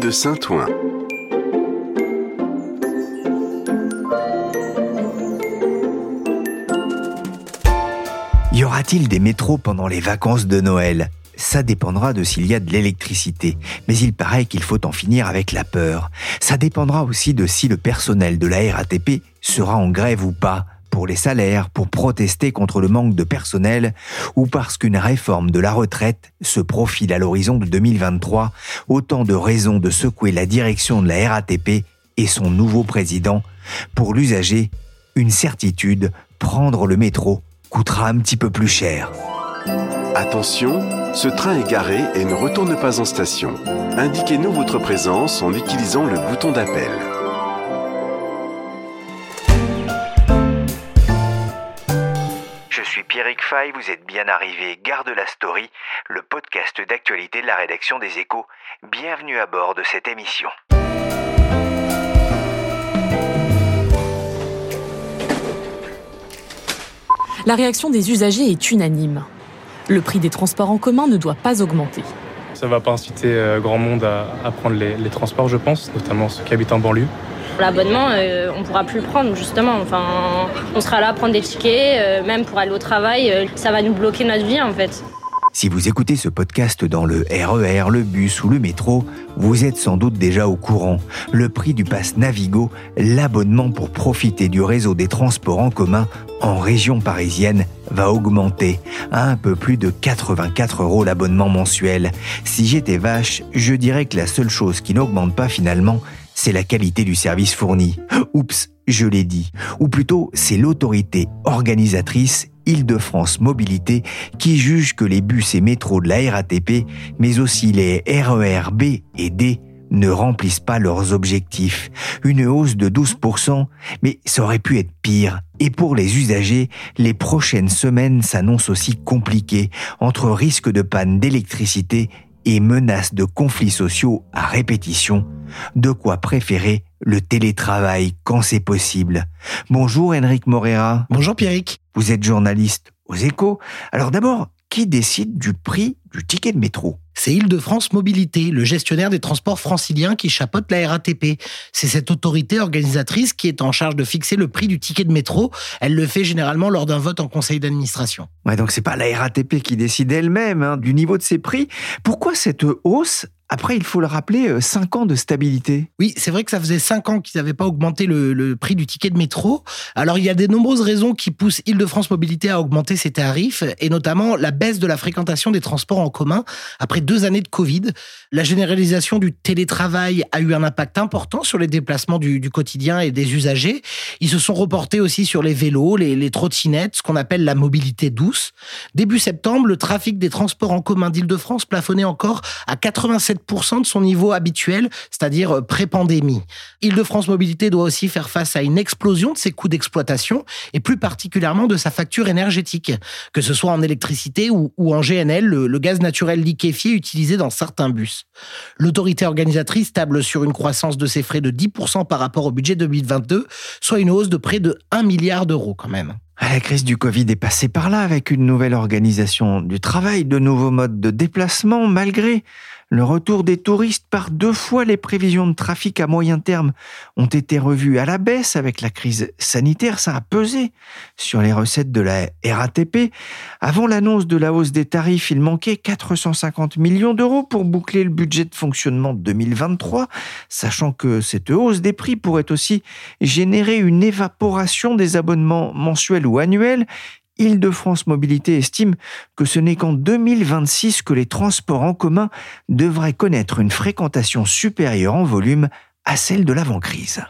De Saint-Ouen. Y aura-t-il des métros pendant les vacances de Noël? Ça dépendra de s'il y a de l'électricité, mais il paraît qu'il faut en finir avec la peur. Ça dépendra aussi de si le personnel de la RATP sera en grève ou pas, pour les salaires, pour protester contre le manque de personnel, ou parce qu'une réforme de la retraite se profile à l'horizon de 2023, autant de raisons de secouer la direction de la RATP et son nouveau président. Pour l'usager, une certitude, prendre le métro coûtera un petit peu plus cher. Attention, ce train est garé et ne retourne pas en station. Indiquez-nous votre présence en utilisant le bouton d'appel. Vous êtes bien arrivé, Garde la Story, le podcast d'actualité de la rédaction des Échos. Bienvenue à bord de cette émission. La réaction des usagers est unanime. Le prix des transports en commun ne doit pas augmenter. Ça ne va pas inciter euh, grand monde à, prendre les, transports, je pense, notamment ceux qui habitent en banlieue. L'abonnement, euh, on pourra plus le prendre, justement. Enfin, on sera là à prendre des tickets, euh, même pour aller au travail. ça va nous bloquer notre vie, en fait. Si vous écoutez ce podcast dans le RER, e le bus ou le métro, vous êtes sans doute déjà au courant. Le prix du pass Navigo, l'abonnement pour profiter du réseau des transports en commun en région parisienne, va augmenter à un peu plus de 84 euros l'abonnement mensuel. Si j'étais vache, je dirais que la seule chose qui n'augmente pas finalement, c'est la qualité du service fourni. Oups, je l'ai dit. Ou plutôt, c'est l'autorité organisatrice Île-de-France Mobilité qui juge que les bus et métros de la RATP, mais aussi les RER B et D, ne remplissent pas leurs objectifs. Une hausse de 12%, mais ça aurait pu être pire. Et pour les usagers, les prochaines semaines s'annoncent aussi compliquées, entre risque de panne d'électricité et menaces de conflits sociaux à répétition. De quoi préférer le télétravail quand c'est possible. Bonjour Henrik Morera. Bonjour Pierrick. Vous êtes journaliste aux échos. Alors d'abord, qui décide du prix du ticket de métro c'est Île-de-France Mobilité, le gestionnaire des transports franciliens qui chapeaute la RATP. C'est cette autorité organisatrice qui est en charge de fixer le prix du ticket de métro. Elle le fait généralement lors d'un vote en conseil d'administration. Ouais, donc c'est pas la RATP qui décide elle-même hein, du niveau de ses prix. Pourquoi cette hausse après, il faut le rappeler, 5 euh, ans de stabilité. Oui, c'est vrai que ça faisait 5 ans qu'ils n'avaient pas augmenté le, prix du ticket de métro. Alors, il y a de nombreuses raisons qui poussent Île-de-France Mobilité à augmenter ses tarifs, et notamment la baisse de la fréquentation des transports en commun après deux années de Covid. La généralisation du télétravail a eu un impact important sur les déplacements du, quotidien et des usagers. Ils se sont reportés aussi sur les vélos, les, les trottinettes, ce qu'on appelle la mobilité douce. Début septembre, le trafic des transports en commun d'Île-de-France plafonnait encore à 87 de son niveau habituel, c'est-à-dire euh, pré-pandémie. Île-de-France Mobilité doit aussi faire face à une explosion de ses coûts d'exploitation et plus particulièrement de sa facture énergétique, que ce soit en électricité ou, en GNL, le, gaz naturel liquéfié utilisé dans certains bus. L'autorité organisatrice table sur une croissance de ses frais de 10% par rapport au budget 2022, soit une hausse de près de 1 milliard d'euros quand même. La crise du Covid est passée par là avec une nouvelle organisation du travail, de nouveaux modes de déplacement, malgré le retour des touristes par deux fois les prévisions de trafic à moyen terme ont été revues à la baisse avec la crise sanitaire. Ça a pesé sur les recettes de la RATP. Avant l'annonce de la hausse des tarifs, il manquait 450 millions d'euros pour boucler le budget de fonctionnement 2023, sachant que cette hausse des prix pourrait aussi générer une évaporation des abonnements mensuels ou annuels Île-de-France Mobilité estime que ce n'est qu'en 2026 que les transports en commun devraient connaître une fréquentation supérieure en volume à celle de l'avant-crise.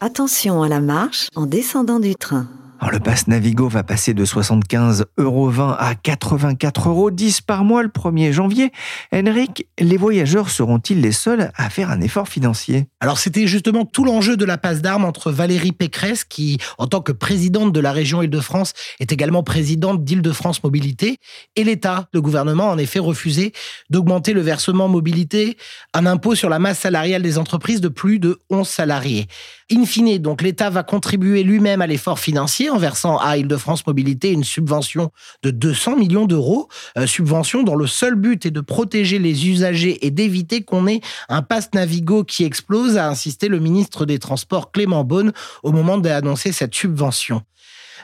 Attention à la marche en descendant du train le pass Navigo va passer de 75,20 euros à 84,10 euros par mois le 1er janvier. Henrik, les voyageurs seront-ils les seuls à faire un effort financier? Alors c'était justement tout l'enjeu de la passe d'armes entre Valérie Pécresse, qui en tant que présidente de la région Île-de-France est également présidente d'Île-de-France Mobilité, et l'État. Le gouvernement en effet refusé d'augmenter le versement mobilité, un impôt sur la masse salariale des entreprises de plus de 11 salariés. In fine, donc l'État va contribuer lui-même à l'effort financier en versant à Île-de-France Mobilité une subvention de 200 millions d'euros, euh, subvention dont le seul but est de protéger les usagers et d'éviter qu'on ait un pass Navigo qui explose, a insisté le ministre des Transports Clément Beaune au moment d'annoncer cette subvention.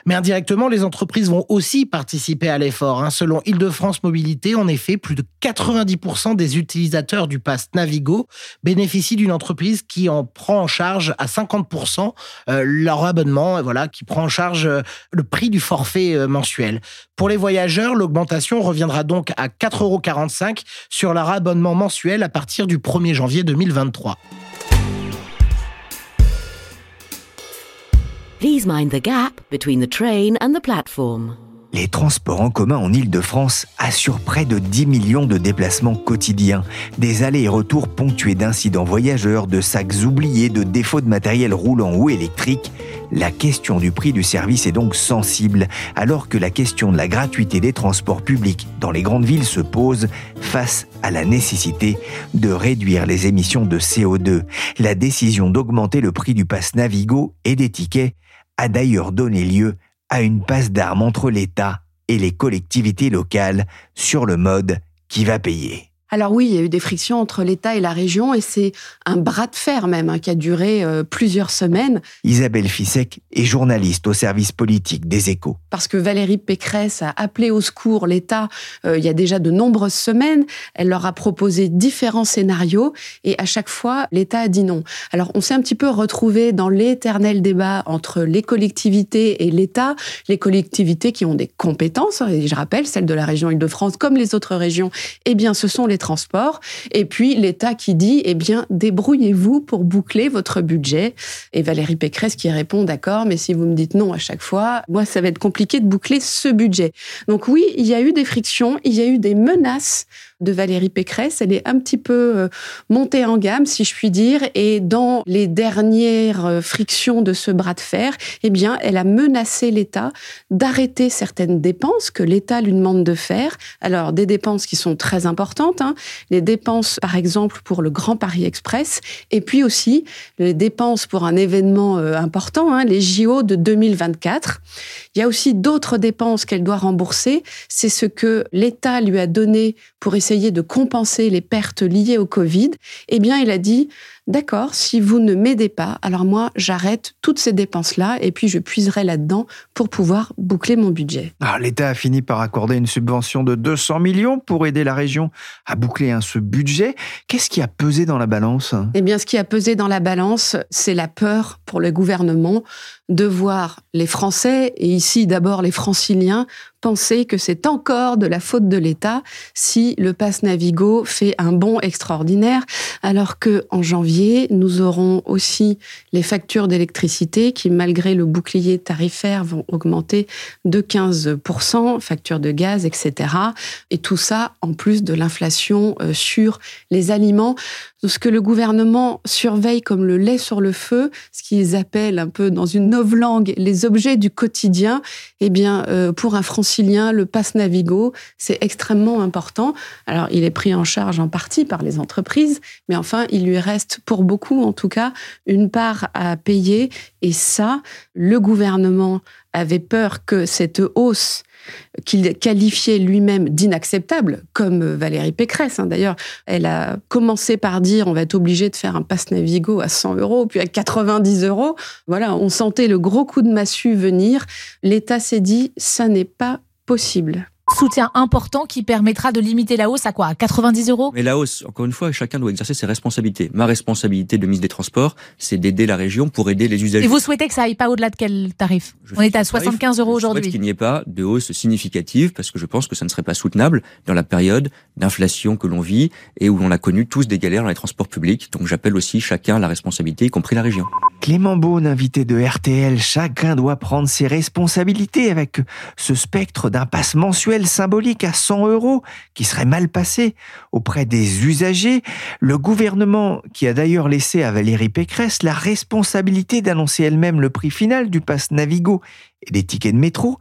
Mais indirectement, les entreprises vont aussi participer à l'effort. Hein. Selon Île-de-France Mobilité, en effet, plus de 90% des utilisateurs du pass Navigo bénéficient d'une entreprise qui en prend en charge à 50% euh, leur abonnement, voilà, qui prend en charge euh, le prix du forfait euh, mensuel. Pour les voyageurs, l'augmentation reviendra donc à 4,45 euros sur leur abonnement mensuel à partir du 1er janvier 2023. Please mind the gap between the train and the platform. Les transports en commun en Île-de-France assurent près de 10 millions de déplacements quotidiens, des allers et retours ponctués d'incidents voyageurs, de sacs oubliés, de défauts de matériel roulant ou électrique. La question du prix du service est donc sensible, alors que la question de la gratuité des transports publics dans les grandes villes se pose face à la nécessité de réduire les émissions de CO2. La décision d'augmenter le prix du pass Navigo et des tickets a d'ailleurs donné lieu à une passe d'armes entre l'État et les collectivités locales sur le mode qui va payer. Alors oui, il y a eu des frictions entre l'État et la région et c'est un bras de fer même hein, qui a duré euh, plusieurs semaines. Isabelle Fissek est journaliste au service politique des échos. Parce que Valérie Pécresse a appelé au secours l'État euh, il y a déjà de nombreuses semaines. Elle leur a proposé différents scénarios et à chaque fois, l'État a dit non. Alors on s'est un petit peu retrouvé dans l'éternel débat entre les collectivités et l'État. Les collectivités qui ont des compétences, et je rappelle, celles de la région Île-de-France comme les autres régions, eh bien ce sont les transports. Et puis l'État qui dit, eh bien, débrouillez-vous pour boucler votre budget. Et Valérie Pécresse qui répond, d'accord, mais si vous me dites non à chaque fois, moi, ça va être compliqué de boucler ce budget. Donc oui, il y a eu des frictions, il y a eu des menaces de Valérie Pécresse. Elle est un petit peu euh, montée en gamme, si je puis dire. Et dans les dernières euh, frictions de ce bras de fer, eh bien, elle a menacé l'État d'arrêter certaines dépenses que l'État lui demande de faire. Alors, des dépenses qui sont très importantes, hein. les dépenses, par exemple, pour le Grand Paris Express, et puis aussi les dépenses pour un événement euh, important, hein, les JO de 2024. Il y a aussi d'autres dépenses qu'elle doit rembourser. C'est ce que l'État lui a donné pour essayer de compenser les pertes liées au Covid, eh bien, il a dit d'accord, si vous ne m'aidez pas, alors moi, j'arrête toutes ces dépenses-là et puis je puiserai là-dedans pour pouvoir boucler mon budget. Ah, L'État a fini par accorder une subvention de 200 millions pour aider la région à boucler ce budget. Qu'est-ce qui a pesé dans la balance? Eh bien, ce qui a pesé dans la balance, c'est la peur pour le gouvernement de voir les Français, et ici d'abord les franciliens, penser que c'est encore de la faute de l'État si le pass Navigo fait un bond extraordinaire, alors que en janvier, nous aurons aussi les factures d'électricité qui, malgré le bouclier tarifaire, vont augmenter de 15%, factures de gaz, etc. Et tout ça en plus de l'inflation euh, sur les aliments ce que le gouvernement surveille comme le lait sur le feu, ce qu'ils appellent un peu dans une langue les objets du quotidien, eh bien, euh, pour un francilien, le pass Navigo, c'est extrêmement important. Alors, il est pris en charge en partie par les entreprises, mais enfin, il lui reste, pour beaucoup en tout cas, une part à payer. Et ça, le gouvernement avait peur que cette hausse qu'il qualifiait lui-même d'inacceptable, comme Valérie Pécresse. Hein. D'ailleurs, elle a commencé par dire on va être obligé de faire un pass Navigo à 100 euros, puis à 90 euros. Voilà, on sentait le gros coup de massue venir. L'État s'est dit ça n'est pas possible. Soutien important qui permettra de limiter la hausse à quoi? À 90 euros? Mais la hausse, encore une fois, chacun doit exercer ses responsabilités. Ma responsabilité de mise des Transports, c'est d'aider la région pour aider les usagers. Et vous souhaitez que ça aille pas au-delà de quel tarif? On est à 75 euros aujourd'hui. Je souhaite qu'il n'y ait pas de hausse significative parce que je pense que ça ne serait pas soutenable dans la période d'inflation que l'on vit et où on a connu tous des galères dans les transports publics. Donc j'appelle aussi chacun à la responsabilité, y compris la région. Clément Beaune, invité de RTL, chacun doit prendre ses responsabilités avec ce spectre d'un passe mensuel symbolique à 100 euros qui serait mal passé auprès des usagers. Le gouvernement, qui a d'ailleurs laissé à Valérie Pécresse la responsabilité d'annoncer elle-même le prix final du pass Navigo et des tickets de métro,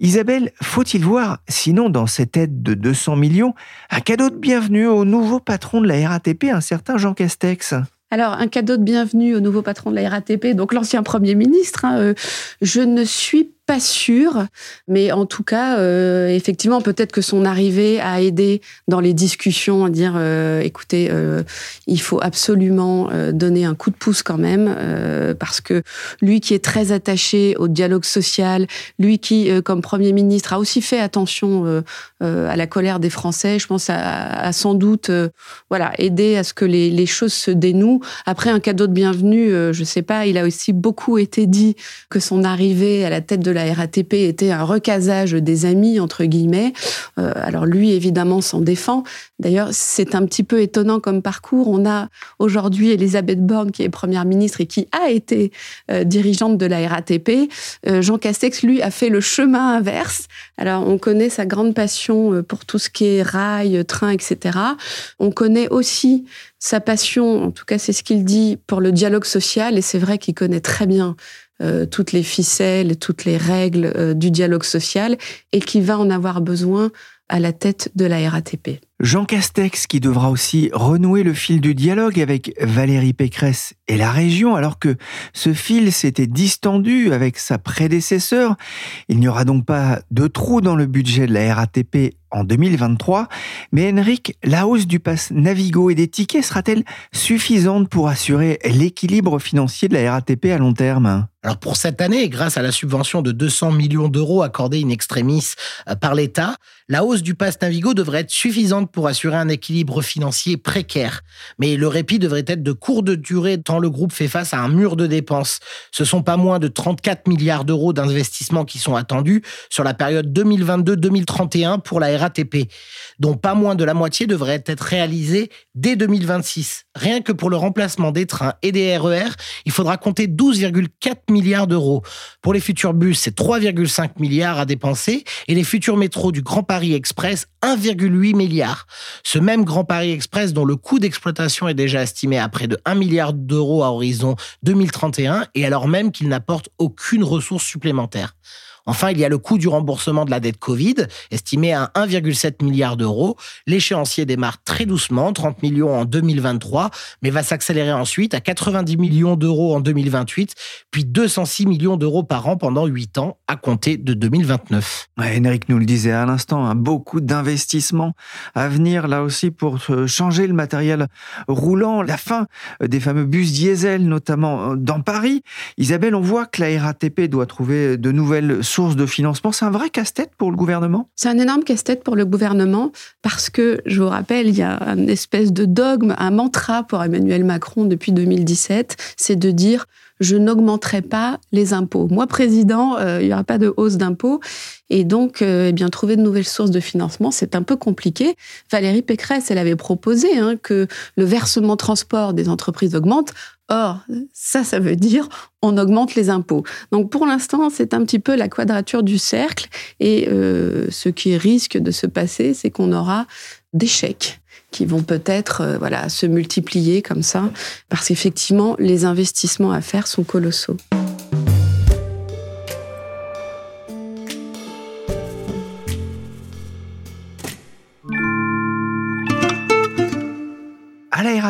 Isabelle, faut-il voir, sinon dans cette aide de 200 millions, un cadeau de bienvenue au nouveau patron de la RATP, un certain Jean Castex? Alors, un cadeau de bienvenue au nouveau patron de la RATP, donc l'ancien Premier ministre. Hein, euh, je ne suis pas sûr, mais en tout cas, euh, effectivement, peut-être que son arrivée a aidé dans les discussions à dire, euh, écoutez, euh, il faut absolument donner un coup de pouce quand même, parce que lui qui est très attaché au dialogue social, lui qui, comme Premier ministre, a aussi fait attention à la colère des Français, je pense, a, sans doute, voilà, aidé à ce que les, choses se dénouent. Après, un cadeau de bienvenue, je sais pas, il a aussi beaucoup été dit que son arrivée à la tête de la la RATP était un recasage des amis, entre guillemets. Euh, alors lui, évidemment, s'en défend. D'ailleurs, c'est un petit peu étonnant comme parcours. On a aujourd'hui Elisabeth Borne, qui est première ministre et qui a été euh, dirigeante de la RATP. Euh, Jean Castex, lui, a fait le chemin inverse. Alors, on connaît sa grande passion pour tout ce qui est rail, train, etc. On connaît aussi sa passion, en tout cas c'est ce qu'il dit, pour le dialogue social, et c'est vrai qu'il connaît très bien euh, toutes les ficelles, toutes les règles euh, du dialogue social, et qui va en avoir besoin à la tête de la RATP. Jean Castex qui devra aussi renouer le fil du dialogue avec Valérie Pécresse et la région alors que ce fil s'était distendu avec sa prédécesseur. Il n'y aura donc pas de trou dans le budget de la RATP en 2023. Mais Henrik, la hausse du pass Navigo et des tickets sera-t-elle suffisante pour assurer l'équilibre financier de la RATP à long terme? Alors pour cette année, grâce à la subvention de 200 millions d'euros accordée in extremis euh, par l'État, la hausse du pass Navigo devrait être suffisante pour assurer un équilibre financier précaire. Mais le répit devrait être de courte durée tant le groupe fait face à un mur de dépenses. Ce sont pas moins de 34 milliards d'euros d'investissement qui sont attendus sur la période 2022-2031 pour la RATP, dont pas moins de la moitié devrait être réalisée dès 2026. Rien que pour le remplacement des trains et des RER, e il faudra compter 12,4 milliards d'euros. Pour les futurs bus, c'est 3,5 milliards à dépenser et les futurs métros du Grand Paris Express, 1,8 milliard. Ce même Grand Paris Express dont le coût d'exploitation est déjà estimé à près de 1 milliard d'euros à horizon 2031 et alors même qu'il n'apporte aucune ressource supplémentaire. Enfin, il y a le coût du remboursement de la dette Covid, estimé à 1,7 milliard d'euros. L'échéancier démarre très doucement, 30 millions en 2023, mais va s'accélérer ensuite à 90 millions d'euros en 2028, puis 206 millions d'euros par an pendant 8 ans, à compter de 2029. Ouais, nous le disait à l'instant, hein, beaucoup d'investissements à venir là aussi pour changer le matériel roulant, la fin des fameux bus diesel, notamment euh, dans Paris. Isabelle, on voit que la RATP doit trouver de nouvelles sources de financement. C'est un vrai casse-tête pour le gouvernement? C'est un énorme casse-tête pour le gouvernement parce que, je vous rappelle, il y a une espèce de dogme, un mantra pour Emmanuel Macron depuis 2017, c'est de dire je n'augmenterai pas les impôts. Moi, président, euh, il n'y aura pas de hausse d'impôts. Et donc, euh, eh bien, trouver de nouvelles sources de financement, c'est un peu compliqué. Valérie Pécresse, elle avait proposé hein, que le versement transport des entreprises augmente. Or, ça, ça veut dire on augmente les impôts. Donc pour l'instant, c'est un petit peu la quadrature du cercle. Et euh, ce qui risque de se passer, c'est qu'on aura des chèques qui vont peut-être euh, voilà, se multiplier comme ça, parce qu'effectivement, les investissements à faire sont colossaux.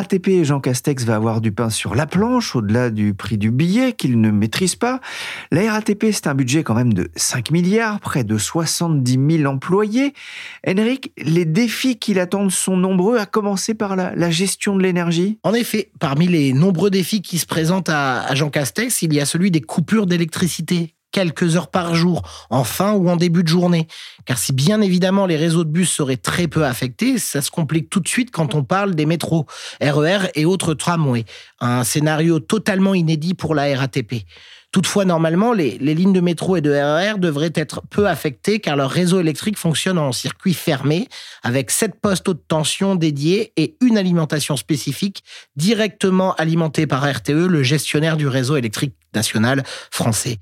RATP, Jean Castex va avoir du pain sur la planche, au-delà du prix du billet qu'il ne maîtrise pas. La RATP, c'est un budget quand même de 5 milliards, près de 70 000 employés. Henrik, les défis qui l'attendent sont nombreux, à commencer par la, gestion de l'énergie. En effet, parmi les nombreux défis qui se présentent à Jean Castex, il y a celui des coupures d'électricité quelques heures par jour, en fin ou en début de journée. Car si bien évidemment les réseaux de bus seraient très peu affectés, ça se complique tout de suite quand on parle des métros, RER et autres tramways. Un scénario totalement inédit pour la RATP. Toutefois, normalement, les, lignes de métro et de RER devraient être peu affectées car leur réseau électrique fonctionne en circuit fermé avec sept postes haute tension dédiés et une alimentation spécifique directement alimentée par RTE, le gestionnaire du réseau électrique national français.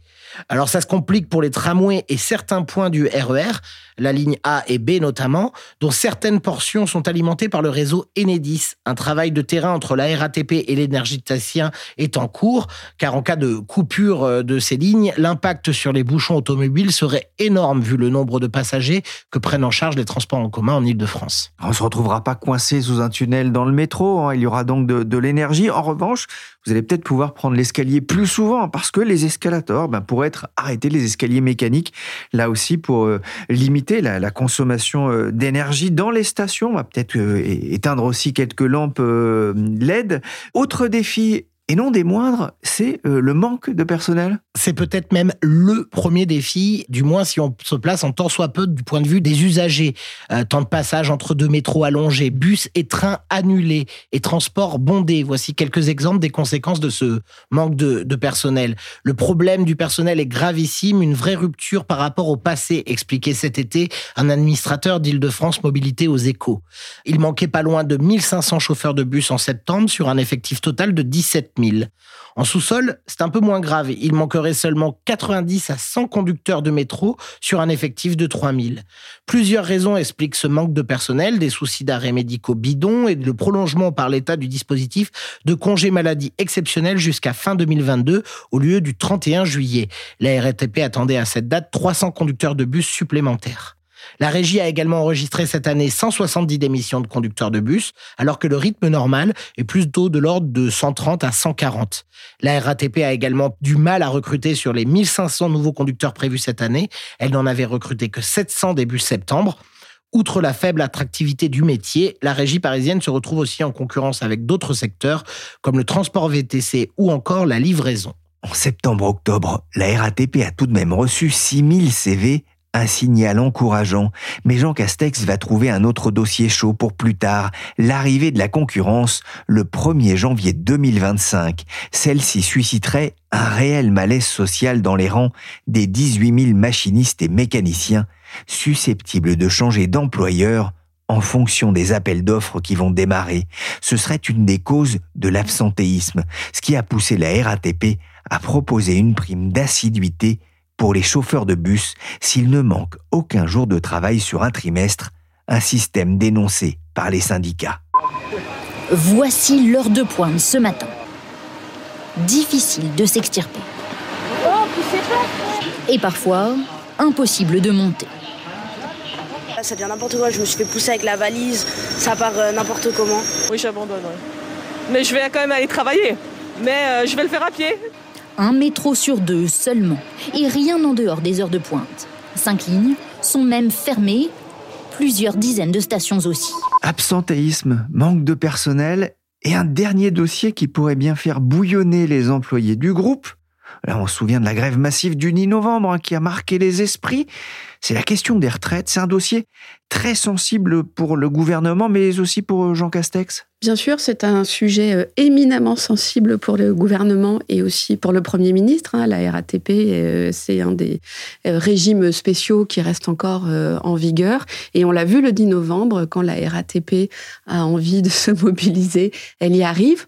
Alors ça se complique pour les tramways et certains points du RER, la ligne A et B notamment, dont certaines portions sont alimentées par le réseau Enedis. Un travail de terrain entre la RATP et l'énergéticien est en cours, car en cas de coupure euh, de ces lignes, l'impact sur les bouchons automobiles serait énorme vu le nombre de passagers que prennent en charge les transports en commun en Ile-de-France. On ne se retrouvera pas coincé sous un tunnel dans le métro, hein. il y aura donc de, de l'énergie. En revanche, vous allez peut-être pouvoir prendre l'escalier plus souvent parce que les escalators ben, pourraient être arrêtés, les escaliers mécaniques, là aussi pour euh, limiter la, consommation euh, d'énergie dans les stations. On va peut-être euh, éteindre aussi quelques lampes LED. Autre défi et non des moindres, c'est euh, le manque de personnel. C'est peut-être même le premier défi, du moins si on se place en tant soit peu du point de vue des usagers. Euh, temps de passage entre deux métros allongés, bus et trains annulés et transports bondés. Voici quelques exemples des conséquences de ce manque de, personnel. Le problème du personnel est gravissime, une vraie rupture par rapport au passé, expliquait cet été un administrateur d'Île-de-France Mobilité aux échos. Il manquait pas loin de 1500 chauffeurs de bus en septembre sur un effectif total de 17 en sous-sol, c'est un peu moins grave. Il manquerait seulement 90 à 100 conducteurs de métro sur un effectif de 3000. Plusieurs raisons expliquent ce manque de personnel, des soucis d'arrêt médicaux bidons et le prolongement par l'État du dispositif de congés maladie exceptionnel jusqu'à fin 2022 au lieu du 31 juillet. La RATP attendait à cette date 300 conducteurs de bus supplémentaires. La régie a également enregistré cette année 170 démissions de conducteurs de bus, alors que le rythme normal est plutôt de l'ordre de 130 à 140. La RATP a également du mal à recruter sur les 1500 nouveaux conducteurs prévus cette année. Elle n'en avait recruté que 700 début septembre. Outre la faible attractivité du métier, la régie parisienne se retrouve aussi en concurrence avec d'autres secteurs comme le transport VTC ou encore la livraison. En septembre-octobre, la RATP a tout de même reçu 6000 CV un signal encourageant, mais Jean Castex va trouver un autre dossier chaud pour plus tard, l'arrivée de la concurrence le 1er janvier 2025. Celle-ci susciterait un réel malaise social dans les rangs des 18 000 machinistes et mécaniciens susceptibles de changer d'employeur en fonction des appels d'offres qui vont démarrer. Ce serait une des causes de l'absentéisme, ce qui a poussé la RATP à proposer une prime d'assiduité pour les chauffeurs de bus s'il ne manque aucun jour de travail sur un trimestre, un système dénoncé par les syndicats. Voici l'heure de pointe ce matin. Difficile de s'extirper. Et parfois, impossible de monter. Ça devient n'importe quoi, je me suis fait pousser avec la valise, ça part euh, n'importe comment. Oui, j'abandonne. Mais je vais quand même aller travailler. Mais euh, je vais le faire à pied un métro sur deux seulement, et rien en dehors des heures de pointe. Cinq lignes sont même fermées, plusieurs dizaines de stations aussi. Absentéisme, manque de personnel et un dernier dossier qui pourrait bien faire bouillonner les employés du groupe. Là, on se souvient de la grève massive du 10 novembre hein, qui a marqué les esprits. C'est la question des retraites. C'est un dossier très sensible pour le gouvernement, mais aussi pour Jean Castex. Bien sûr, c'est un sujet euh, éminemment sensible pour le gouvernement et aussi pour le Premier ministre. Hein. La RATP, euh, c'est un des euh, régimes spéciaux qui reste encore en vigueur. Et on l'a vu le 10 novembre, quand la RATP a envie de se mobiliser, elle y arrive.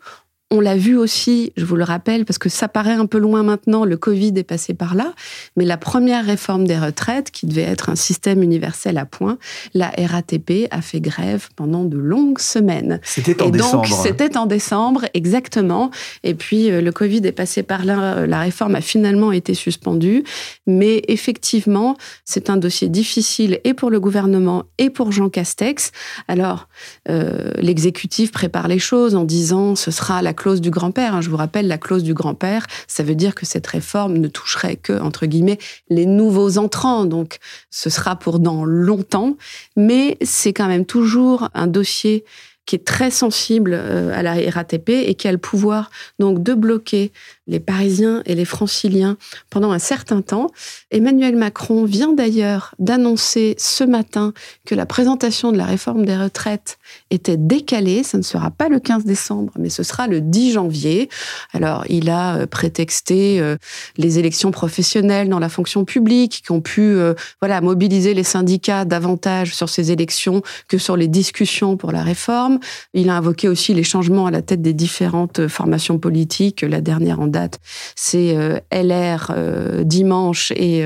On l'a vu aussi, je vous le rappelle, parce que ça paraît un peu loin maintenant, le Covid est passé par là, mais la première réforme des retraites, qui devait être un système universel à point, la RATP a fait grève pendant de longues semaines. C'était en Et décembre. donc, c'était en décembre, exactement. Et puis, euh, le Covid est passé par là, la réforme a finalement été suspendue. Mais effectivement, c'est un dossier difficile et pour le gouvernement et pour Jean Castex. Alors, euh, l'exécutif prépare les choses en disant ce sera la clause du grand-père. Hein. Je vous rappelle, la clause du grand-père, ça veut dire que cette réforme ne toucherait que, entre guillemets, les nouveaux entrants. Donc, ce sera pour dans longtemps. Mais c'est quand même toujours un dossier qui est très sensible euh, à la RATP et qui a le pouvoir donc de bloquer les Parisiens et les Franciliens pendant un certain temps. Emmanuel Macron vient d'ailleurs d'annoncer ce matin que la présentation de la réforme des retraites était décalée. Ça ne sera pas le 15 décembre, mais ce sera le 10 janvier. Alors, il a euh, prétexté euh, les élections professionnelles dans la fonction publique qui ont pu euh, mobiliser les syndicats davantage sur ces élections que sur les discussions pour la réforme. Il a invoqué aussi les changements à la tête des différentes formations politiques. La dernière en date, c'est LR dimanche et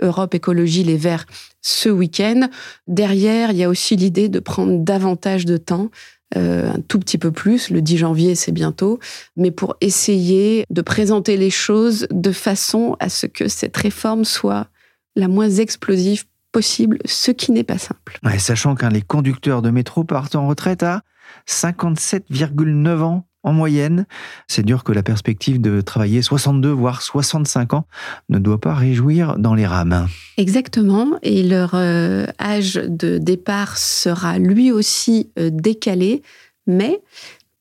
Europe Écologie Les Verts ce week-end. Derrière, il y a aussi l'idée de prendre davantage de temps euh, un tout petit peu plus, le 10 janvier c'est bientôt, mais pour essayer de présenter les choses de façon à ce que cette réforme soit la moins explosive possible, ce qui n'est pas simple. sachant qu'un les conducteurs de métro partent en retraite à 57,9 ans en moyenne. C'est dur que la perspective de travailler 62 voire 65 ans ne doit pas réjouir dans les rames. Exactement, et leur euh, âge de départ sera lui aussi euh, décalé, mais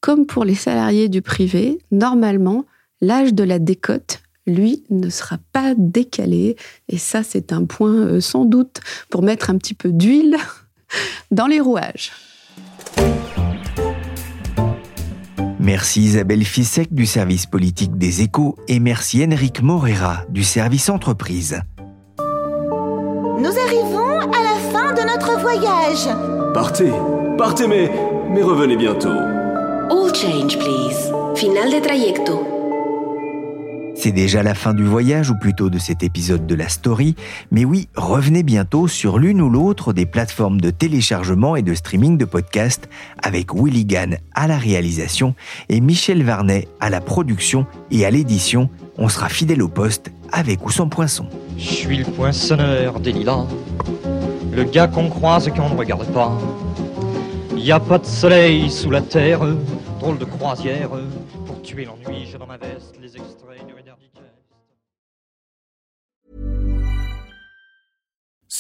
comme pour les salariés du privé, normalement, l'âge de la décote lui, ne sera pas décalé. Et ça, c'est un point euh, sans doute pour mettre un petit peu d'huile dans les rouages. Merci Isabelle Fissek du service politique des échos et merci Enrique Morera du service entreprise. Nous arrivons à la fin de notre voyage. Partez, partez mais, mais revenez bientôt. All change please. Final de trayecto. C'est déjà la fin du voyage, ou plutôt de cet épisode de la story, mais oui, revenez bientôt sur l'une ou l'autre des plateformes de téléchargement et de streaming de podcasts, avec Willy Gann à la réalisation et Michel Varnet à la production et à l'édition. On sera fidèle au poste, avec ou sans poinçon. Je suis le poinçonneur des lilas, le gars qu'on croise et qu'on ne regarde pas. Y a pas de soleil sous la terre, drôle de croisière, pour tuer l'ennui, j'ai dans ma veste les extraits.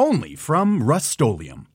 only from Rust-Oleum.